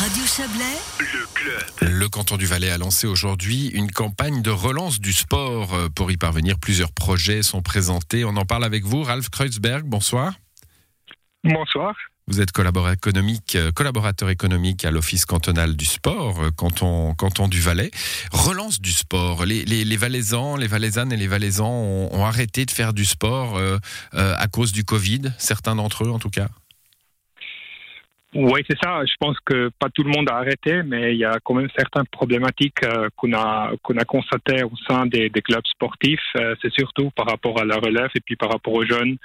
Radio Chablais, Le club. Le canton du Valais a lancé aujourd'hui une campagne de relance du sport. Euh, Pour y parvenir, plusieurs projets sont présentés. On en parle avec vous, Ralph Kreuzberg. Bonsoir. Bonsoir. Vous êtes collaborateur économique, euh, collaborateur économique à l'Office cantonal du sport, euh, canton, canton du Valais. Relance du sport. Les, les, les Valaisans, les Valaisannes et les Valaisans ont, ont arrêté de faire du sport euh, euh, à cause du Covid, certains d'entre eux en tout cas. Oui, c'est ça. Je pense que pas tout le monde a arrêté, mais il y a quand même certaines problématiques euh, qu'on a qu'on a constatées au sein des, clubs sportifs. Euh, c'est surtout par rapport à la relève et puis par rapport aux jeunes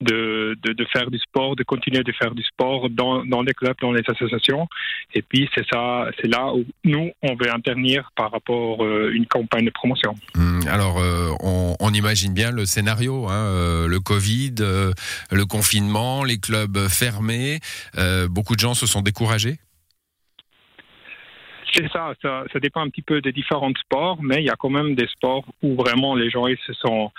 de, de, faire du sport, de continuer de faire du sport dans, dans les clubs, dans les associations. Et puis c'est ça, c'est là où nous on veut intervenir par rapport à une campagne de promotion. Hum, Alors, euh, on, imagine bien le scénario, hein, euh, le Covid, euh, le confinement, les clubs fermés. Euh, beaucoup de gens se sont découragés? C'est ça, ça, dépend un petit peu des différents sports, mais il y a quand même des sports où vraiment les gens ils se sont,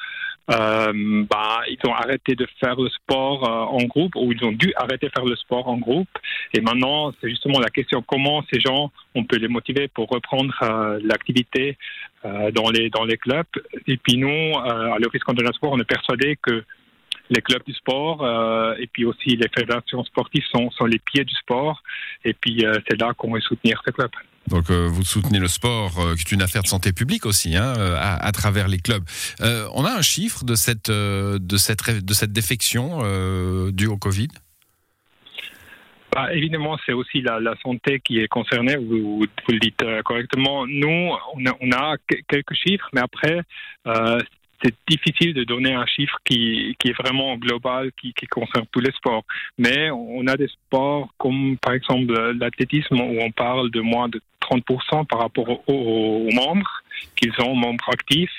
euh, bah, ils ont arrêté de faire le sport euh, en groupe ou ils ont dû arrêter de faire le sport en groupe. Et maintenant, c'est justement la question comment ces gens on peut les motiver pour reprendre euh, l'activité euh, dans les dans les clubs. Et puis nous, à l'Office cantonal sport, on est persuadé que les clubs du sport euh, et puis aussi les fédérations sportives sont, sont les pieds du sport. Et puis euh, c'est là qu'on va soutenir ces clubs. Donc, euh, vous soutenez le sport, qui est une affaire de santé publique aussi, hein, à, à travers les clubs. On a un chiffre de cette, de cette, de cette défection due au Covid? Bah, évidemment, c'est aussi la, la santé qui est concernée, vous, vous le dites correctement. Nous, on a, on a que- quelques chiffres, mais après, euh, c'est difficile de donner un chiffre qui, qui est vraiment global, qui, qui concerne tous les sports. Mais on a des sports comme, par exemple, l'athlétisme, où on parle de moins de 30% par rapport aux, membres qu'ils ont, membres actifs.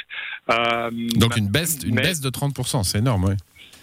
Euh, Donc, une baisse, une mais- baisse de 30%, c'est énorme, oui.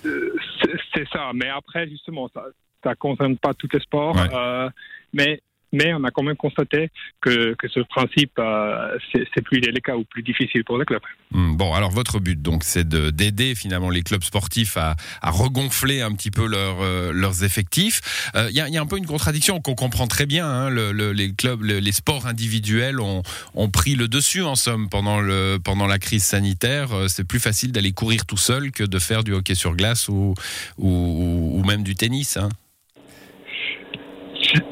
c'est c'est ça. Mais après, justement, ça ne concerne pas tous les sports. Ouais. Euh, mais, mais on a quand même constaté que, que ce principe, euh, c'est plus délicat ou plus difficile pour les clubs. Hum, Bon, alors votre but, donc, c'est de- d'aider finalement les clubs sportifs à, à regonfler un petit peu euh, leurs effectifs. Euh, Il y, a, un peu une contradiction qu'on comprend très bien. hein. Le- le- les clubs, le- les sports individuels ont, ont pris le dessus en somme pendant le pendant la crise sanitaire. C'est plus facile d'aller courir tout seul que de faire du hockey sur glace ou ou, ou même du tennis. hein.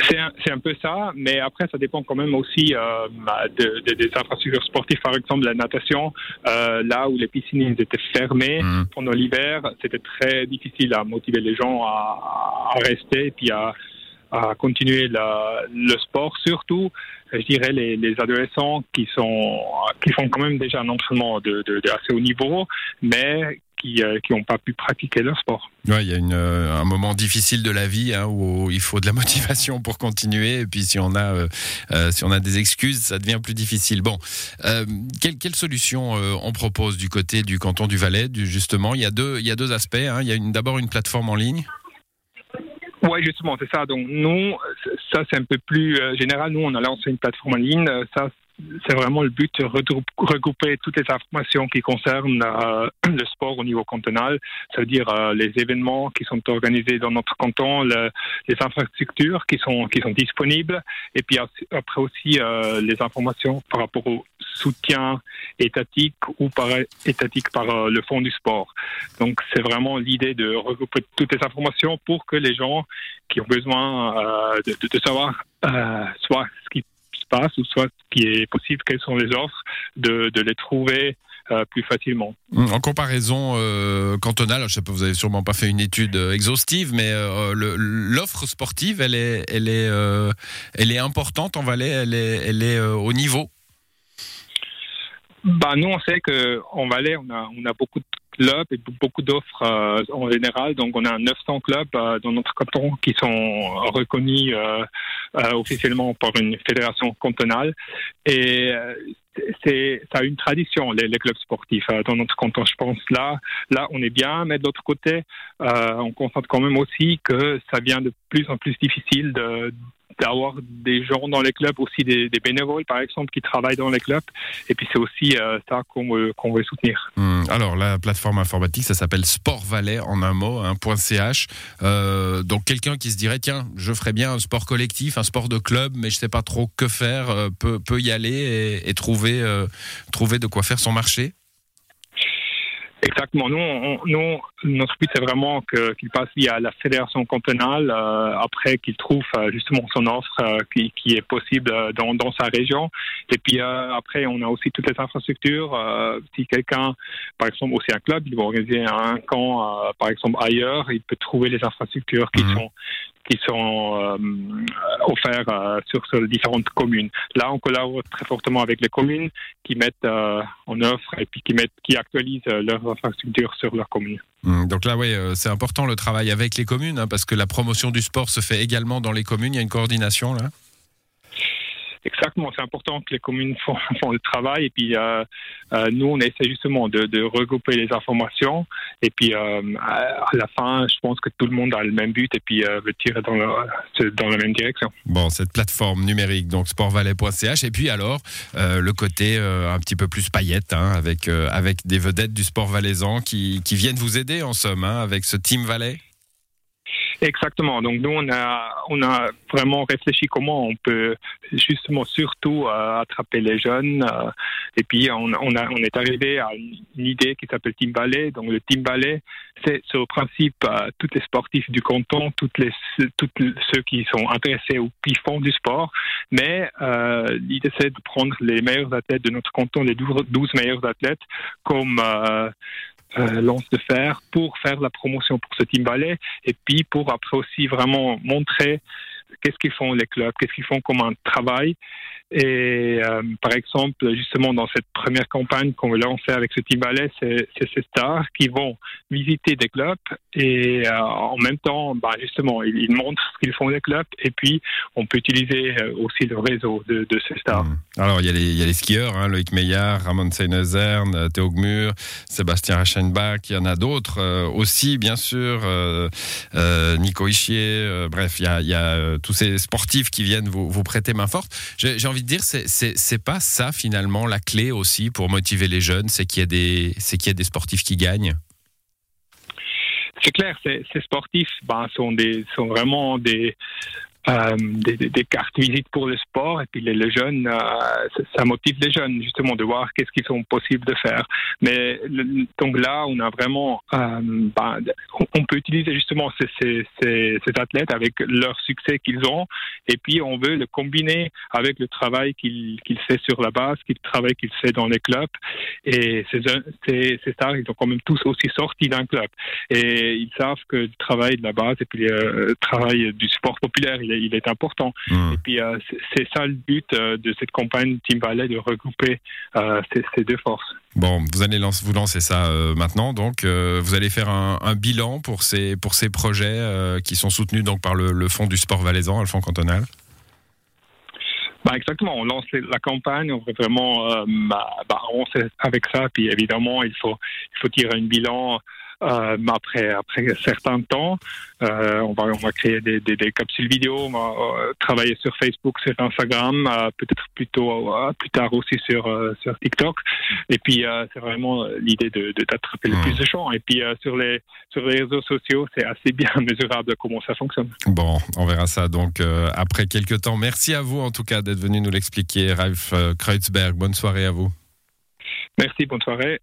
C'est un, un peu ça, mais après, ça dépend quand même aussi euh, de, de- des infrastructures sportives. Par exemple, la natation, euh, là où les piscines étaient fermées Hum. pendant l'hiver, c'était très difficile à motiver les gens à, à rester et puis à, à continuer la- le sport. Surtout, je dirais, les, les adolescents qui, sont, qui font quand même déjà un entraînement de, de, de assez haut niveau, mais qui n'ont pas pu pratiquer leur sport. Ouais, il y a une, euh, un moment difficile de la vie hein, où il faut de la motivation pour continuer. Et puis si on a, euh, euh, si on a des excuses, ça devient plus difficile. Bon, euh, quelle, quelle solution euh, on propose du côté du canton du Valais du, Justement, il y a deux, il y a deux aspects. hein. Il y a d'abord une plateforme en ligne. Oui, justement, c'est ça. Donc, nous, ça, c'est un peu plus euh, général. Nous, on a lancé une plateforme en ligne. Euh, Ça, c'est vraiment le but de regroupe- regrouper toutes les informations qui concernent euh, le sport au niveau cantonal. Ça veut dire euh, les événements qui sont organisés dans notre canton, le- les infrastructures qui sont, qui sont disponibles, et puis après aussi euh, les informations par rapport au soutien étatique ou par étatique par le fond du sport. Donc, c'est vraiment l'idée de regrouper toutes les informations pour que les gens qui ont besoin de, savoir soit ce qui se passe ou soit ce qui est possible, quelles sont les offres, de, de les trouver euh, plus facilement. En comparaison euh, cantonale, je sais pas, vous avez sûrement pas fait une étude euh, exhaustive, mais euh, l'offre sportive, elle est, elle est, elle est importante en Valais. Elle est, elle est au niveau? Bah, nous, on sait qu'en Valais, on a, on a beaucoup de clubs et beaucoup d'offres euh, en général. Donc, on a 900 clubs euh, dans notre canton qui sont reconnus euh, officiellement par une fédération cantonale. Et c'est, ça a une tradition, les, clubs sportifs dans notre canton. Je pense là, là, on est bien, mais de l'autre côté, on constate quand même aussi que ça devient de plus en plus difficile de d'avoir des gens dans les clubs, aussi des, bénévoles par exemple qui travaillent dans les clubs. Et puis c'est aussi euh, ça qu'on veut, veut, soutenir. Hmm. alors la plateforme informatique, ça s'appelle Sport Valais en un mot, hein, .ch. Euh, donc quelqu'un qui se dirait tiens, je ferais bien un sport collectif, un sport de club, mais je sais pas trop que faire, euh, peut, peut y aller et, trouver, trouver de quoi faire son marché? Exactement. Nous, nous notre but, c'est vraiment qu'il passe via la fédération cantonale, euh, après qu'il trouve euh, justement son offre euh, qui, qui, est possible dans, dans, sa région. Et puis après, on a aussi toutes les infrastructures. si quelqu'un, par exemple, aussi un club, il va organiser un camp, par exemple, ailleurs, il peut trouver les infrastructures qui mhm. sont qui sont euh, offerts euh, sur, sur, différentes communes. Là, on collabore très fortement avec les communes qui mettent euh, en offre et puis qui, mettent, qui actualisent leurs infrastructures sur leur commune. Mmh, donc là, oui, c'est important le travail avec les communes, hein, parce que la promotion du sport se fait également dans les communes. Il y a une coordination là Exactement, c'est important que les communes font, le travail et puis euh, euh, nous on essaie justement de, regrouper les informations et puis euh, à la fin je pense que tout le monde a le même but et puis veut tirer dans, la même direction. Bon, cette plateforme numérique donc sportvalais.ch et puis alors le côté un petit peu plus paillette hein, avec avec des vedettes du sport valaisan qui, qui viennent vous aider en somme hein, avec ce Team Valais? Exactement. Donc nous, on a, on a vraiment réfléchi comment on peut justement surtout euh, attraper les jeunes. Euh, et puis on, a, on est arrivé à une idée qui s'appelle Team Ballet. Donc le Team Ballet, c'est au principe euh, tous les sportifs du canton, toutes les, toutes ceux qui sont intéressés ou qui font du sport. Mais l'idée c'est de prendre les meilleurs athlètes de notre canton, les 12 meilleurs athlètes, comme lance de fer pour faire la promotion pour ce team ballet et puis pour après aussi vraiment montrer qu'est-ce qu'ils font les clubs, qu'est-ce qu'ils font? Comme un travail. Et euh, par exemple, justement, dans cette première campagne qu'on veut lancer avec ce team ballet, c'est ces stars qui vont visiter des clubs et euh, en même temps, bah, justement, ils, montrent ce qu'ils font les clubs et puis on peut utiliser euh, aussi le réseau de, ces stars. Mmh. Alors, il y, a les, skieurs, hein, Loïc Meillard, Ramon Seinezern, Théo Gmur, Sébastien Reichenbach, il y en a d'autres aussi, bien sûr, Nico Ischier, bref, il y a tous ces sportifs qui viennent vous, prêter main forte. J'ai envie de dire, c'est pas ça finalement la clé aussi pour motiver les jeunes, c'est qu'il y, des, qu'il y a des sportifs qui gagnent? C'est clair, ces, sportifs ben, sont, des, sont vraiment des, euh, des, des, cartes visites pour le sport et puis les, les jeunes, euh, ça motive les jeunes justement de voir qu'est-ce qu'ils sont possibles de faire. Mais donc là, on a vraiment, euh, ben, on peut utiliser justement ces, ces, ces, ces athlètes avec leur succès qu'ils ont et puis on veut le combiner avec le travail qu'ils qu fait sur la base, le travail qu'il fait dans les clubs. Et ces, ces, stars, ils ont quand même tous aussi sorti d'un club et ils savent que le travail de la base et puis le travail du sport populaire, il est important. Hmm. Et puis, euh, c'est ça le but euh, de cette campagne Team Valley, de regrouper euh, ces, deux forces. Bon, vous allez vous lancer ça maintenant, donc vous allez faire un, bilan pour ces, pour ces projets qui sont soutenus donc par le, le Fonds du sport valaisan, le Fonds cantonal bah exactement, on lance la campagne, on veut vraiment bah, bah, avec ça, puis évidemment il faut il faut tirer un bilan euh, après, après un certain temps, euh, on, va, on va créer des, des, des, capsules vidéo, on va euh, travailler sur Facebook, sur Instagram, peut-être plutôt plus tard aussi sur, sur TikTok. Et puis, c'est vraiment l'idée de, t'attraper le plus de gens. Et puis, sur, les, sur les réseaux sociaux, c'est assez bien mesurable comment ça fonctionne. Bon, on verra ça donc après quelques temps. Merci à vous en tout cas d'être venu nous l'expliquer, Ralph Kreutzberg. Bonne soirée à vous. Merci, bonne soirée.